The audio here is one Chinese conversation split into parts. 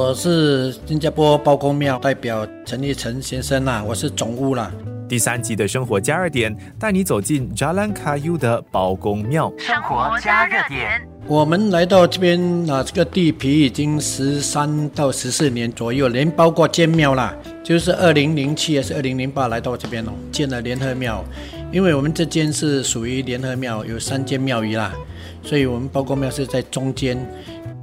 我是新加坡包公庙代表陈立成先生呐，我是总务啦。第三集的生活加热点带你走进 Jalan Kayu 的包公庙。生活加热点，我们来到这边啊，这个地皮已经十三到十四年左右，连包括建庙啦，就是二零零七还是二零零八来到这边哦，建了联合庙。因为我们这间是属于联合庙，有三间庙宇啦，所以我们包公庙是在中间。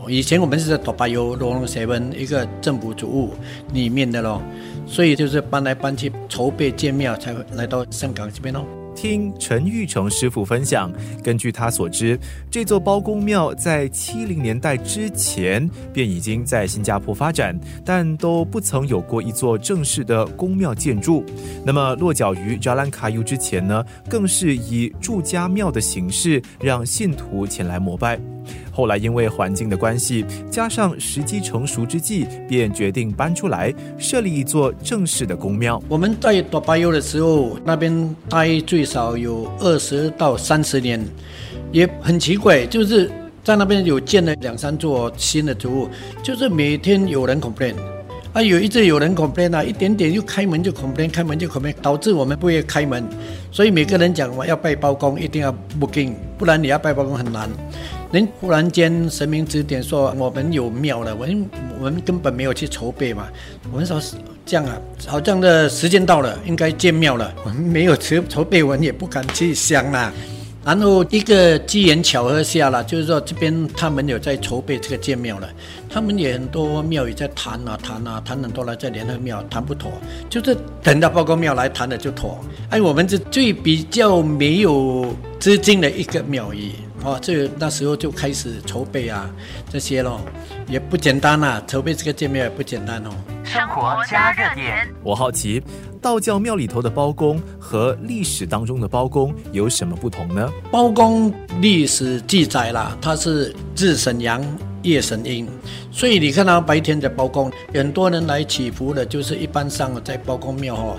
以前我们是在多巴油罗龙斜文一个政府主务里面的咯，所以就是搬来搬去筹备建庙，才来到香港这边咯。听陈玉成师傅分享，根据他所知，这座包公庙在七零年代之前便已经在新加坡发展，但都不曾有过一座正式的公庙建筑。那么落脚于扎兰卡尤之前呢，更是以住家庙的形式让信徒前来膜拜。后来因为环境的关系，加上时机成熟之际，便决定搬出来设立一座正式的公庙。我们在多巴尤的时候，那边待最少有二十到三十年，也很奇怪，就是在那边有建了两三座新的植物，就是每天有人 complain，啊，有一直有人 complain 啊，一点点就开门就 complain，开门就 complain，导致我们不会开门，所以每个人讲我要拜包公，一定要 booking，不然你要拜包公很难。人忽然间神明指点说我们有庙了，我们我们根本没有去筹备嘛。我们说这样啊，好像的时间到了，应该建庙了。我们没有筹筹备，我们也不敢去想啦。然后一个机缘巧合下了，就是说这边他们有在筹备这个建庙了，他们也很多庙宇在谈啊谈啊谈很多了，在联合庙谈不妥，就是等到报告庙来谈了就妥。哎，我们是最比较没有资金的一个庙宇。哦，这那时候就开始筹备啊，这些咯，也不简单呐。筹备这个见面也不简单哦。生活加热点，我好奇，道教庙里头的包公和历史当中的包公有什么不同呢？包公历史记载啦，他是日神阳，夜神阴，所以你看到白天的包公，很多人来祈福的，就是一般上在包公庙哦，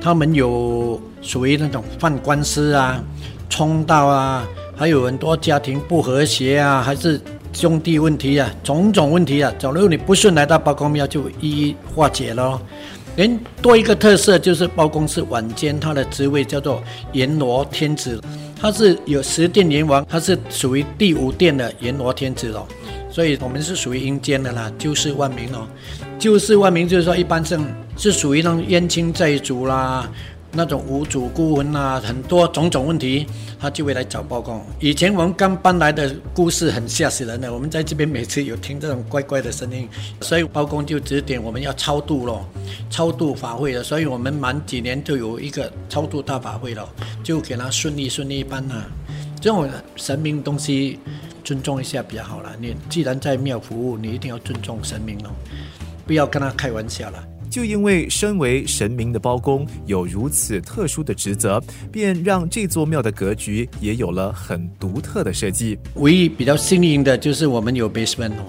他们有属于那种犯官司啊，冲道啊。还有很多家庭不和谐啊，还是兄弟问题啊，种种问题啊。假如你不顺来到包公庙，就一一化解了。连多一个特色就是包公是晚间，他的职位叫做阎罗天子，他是有十殿阎王，他是属于第五殿的阎罗天子哦。所以我们是属于阴间的啦，救世万民哦。救世万民就是说，一般上是属于那种冤亲债主啦。那种无主孤魂啊，很多种种问题，他就会来找包公。以前我们刚搬来的故事很吓死人的，我们在这边每次有听这种怪怪的声音，所以包公就指点我们要超度咯，超度法会了。所以我们满几年就有一个超度大法会了，就给他顺利顺利搬啊。这种神明东西尊重一下比较好了。你既然在庙服务，你一定要尊重神明哦，不要跟他开玩笑了。就因为身为神明的包公有如此特殊的职责，便让这座庙的格局也有了很独特的设计。唯一比较幸运的就是我们有 basement 哦，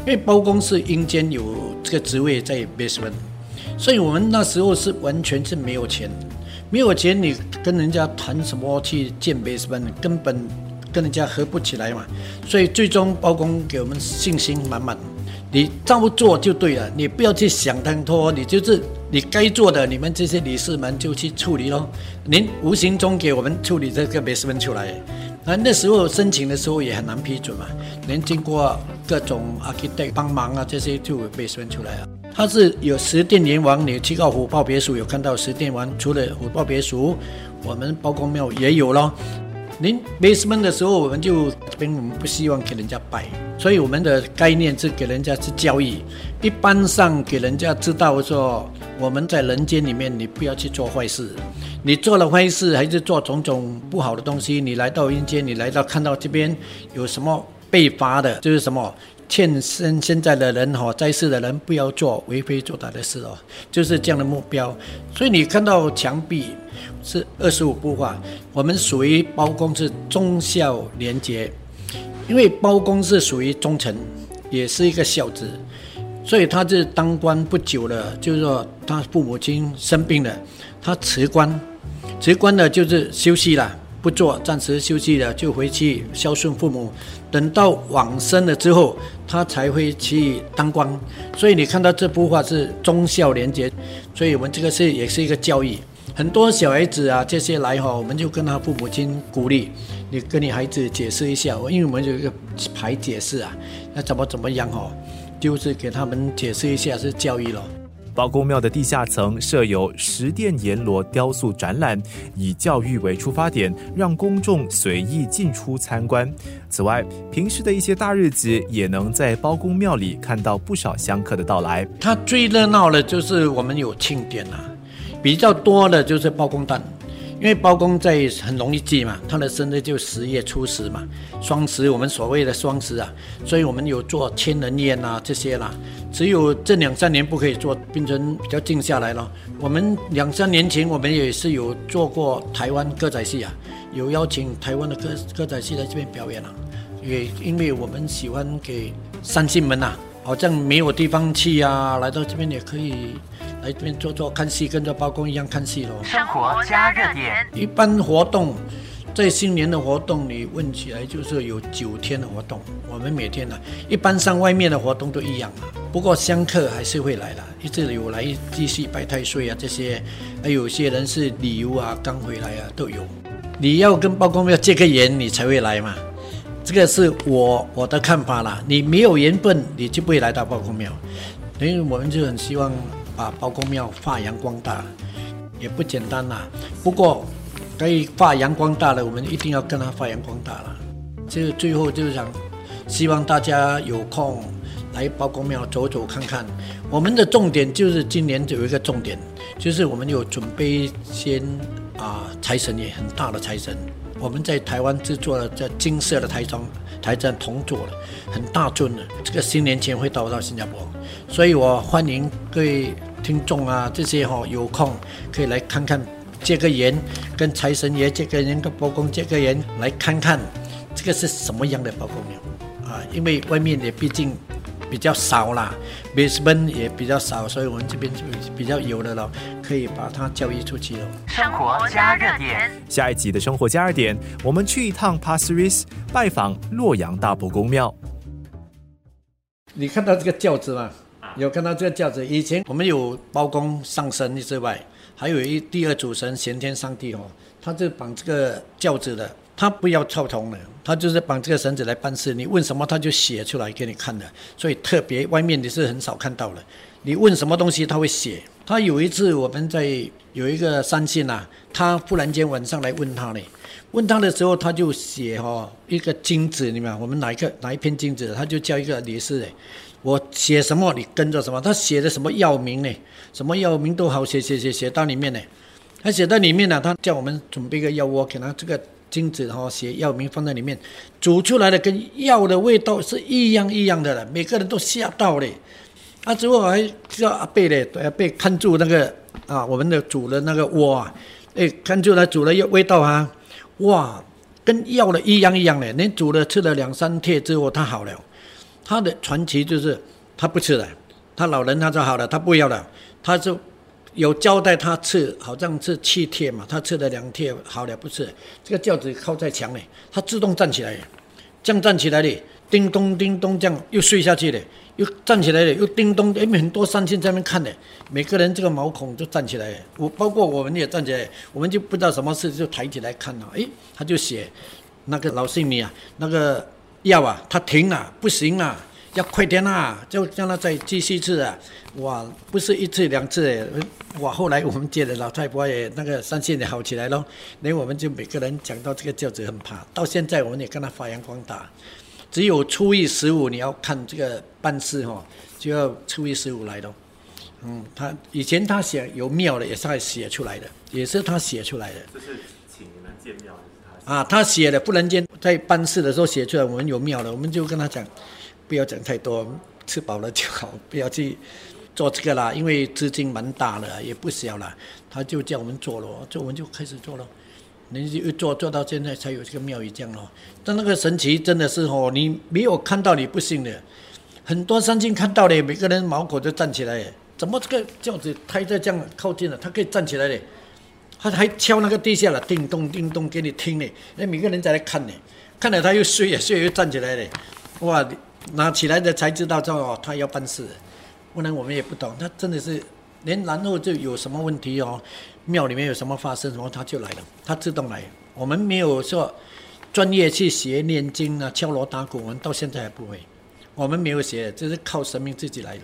因为包公是阴间有这个职位在 basement，所以我们那时候是完全是没有钱，没有钱你跟人家谈什么去建 basement，根本跟人家合不起来嘛。所以最终包公给我们信心满满。你照做就对了，你不要去想太多，你就是你该做的，你们这些理事们就去处理咯。您无形中给我们处理这个没什么出来，那那时候申请的时候也很难批准嘛。您经过各种 architect 帮忙啊，这些就被分出来了。它是有十殿阎王，你去到虎豹别墅有看到十殿王，除了虎豹别墅，我们包公庙也有咯。您 basement 的时候，我们就这边我们不希望给人家拜，所以我们的概念是给人家是交易，一般上给人家知道说，我们在人间里面，你不要去做坏事，你做了坏事还是做种种不好的东西，你来到阴间，你来到看到这边有什么被罚的，就是什么。劝现现在的人哈，在世的人不要做为非作歹的事哦，就是这样的目标。所以你看到墙壁是二十五步画，我们属于包公是忠孝廉洁，因为包公是属于忠臣，也是一个孝子，所以他是当官不久了，就是说他父母亲生病了，他辞官，辞官了就是休息了，不做，暂时休息了就回去孝顺父母。等到往生了之后，他才会去当官。所以你看到这幅画是忠孝廉洁，所以我们这个是也是一个教育。很多小孩子啊，这些来哈，我们就跟他父母亲鼓励，你跟你孩子解释一下，因为我们有一个牌解释啊，那怎么怎么样哈，就是给他们解释一下是教育了。包公庙的地下层设有十殿阎罗雕塑展览，以教育为出发点，让公众随意进出参观。此外，平时的一些大日子，也能在包公庙里看到不少香客的到来。它最热闹的就是我们有庆典啊，比较多的就是包公诞。因为包公在很容易记嘛，他的生日就十月初十嘛，双十我们所谓的双十啊，所以我们有做千人宴啊这些啦。只有这两三年不可以做，变成比较静下来了。我们两三年前我们也是有做过台湾歌仔戏啊，有邀请台湾的歌歌仔戏来这边表演了。也因为我们喜欢给三星们呐，好像没有地方去啊，来到这边也可以。来这边坐坐看戏，跟着包公一样看戏喽。生活加热点。一般活动，在新年的活动，你问起来就是有九天的活动。我们每天呢，一般上外面的活动都一样啊。不过香客还是会来的，一直有来继续拜太岁啊这些。还有些人是旅游啊，刚回来啊都有。你要跟包公庙借个缘，你才会来嘛。这个是我我的看法啦。你没有缘分，你就不会来到包公庙。因为我们就很希望。把包公庙发扬光大，也不简单呐。不过，可以发扬光大的，我们一定要跟他发扬光大了。就最后就是想，希望大家有空来包公庙走走看看。我们的重点就是今年有一个重点，就是我们有准备先啊财神爷很大的财神。我们在台湾制作了这金色的台装台站铜做的很大尊的，这个新年前会到到新加坡，所以我欢迎各位听众啊，这些哈有空可以来看看，借个缘，跟财神爷借个缘，跟包公借个缘，来看看这个是什么样的包公庙啊，因为外面也毕竟。比较少啦 b a s e m e n t 也比较少，所以我们这边就比较有的了，可以把它交易出去了。生活加热点，下一集的生活加热点，我们去一趟 Pasir-Ris 拜访洛阳大伯公庙。你看到这个轿子吗？有看到这个轿子？以前我们有包公上身之外，还有一第二主神玄天上帝哦，他就绑这个轿子的。他不要跳铜的，他就是绑这个绳子来办事。你问什么，他就写出来给你看的。所以特别外面你是很少看到的。你问什么东西，他会写。他有一次我们在有一个三信呐，他忽然间晚上来问他呢，问他的时候他就写哈一个金子，你们我们哪一个哪一篇金子，他就叫一个女士哎，我写什么你跟着什么。他写的什么药名呢？什么药名都好写写写写到里面呢。他写到里面呢，他叫我们准备一个药窝给他这个。金子哈写药名放在里面，煮出来的跟药的味道是一样一样的了，每个人都吓到了。啊，之后还叫阿贝嘞，阿贝看住那个啊，我们的煮的那个锅啊，哎，看住他煮的药味道啊，哇，跟药的一样一样的。连煮了吃了两三天之后，他好了。他的传奇就是他不吃了，他老人他就好了，他不要了，他就。有交代他吃，好像是七天嘛，他吃了两天好了不吃，这个轿子靠在墙里，他自动站起来，这样站起来的，叮咚叮咚这样又睡下去了，又站起来了，又叮咚，哎很多三亲在那边看的，每个人这个毛孔就站起来，我包括我们也站起来，我们就不知道什么事就抬起来看了，诶，他就写那个老姓女啊，那个药啊，他停了，不行了。要快点啊！就让他再继续吃啊！哇，不是一次两次诶！哇，后来我们接的老太婆也那个三线也好起来了。连我们就每个人讲到这个轿子很怕，到现在我们也跟他发扬光大。只有初一十五你要看这个办事哈，就要初一十五来咯。嗯，他以前他写有庙的也是他写出来的，也是他写出来的。这是请你们建庙还是他？啊，他写的不能见，在办事的时候写出来，我们有庙的，我们就跟他讲。不要讲太多，吃饱了就好，不要去做这个啦，因为资金蛮大了，也不小了。他就叫我们做了，做我们就开始做了，你就做做到现在才有这个庙宇这样咯。但那个神奇真的是哦，你没有看到你不信的，很多山精看到的，每个人毛孔都站起来，怎么这个轿子抬在这样靠近了，他可以站起来的，他还敲那个地下了，叮咚叮咚给你听呢，那每个人在那看呢。看了他又睡了，睡又站起来了，哇，拿起来的才知道，哦，他要办事，不然我们也不懂，他真的是连然后就有什么问题哦，庙里面有什么发生什么，他就来了，他自动来，我们没有说专业去学念经啊、敲锣打鼓，我们到现在还不会，我们没有学，就是靠神明自己来的。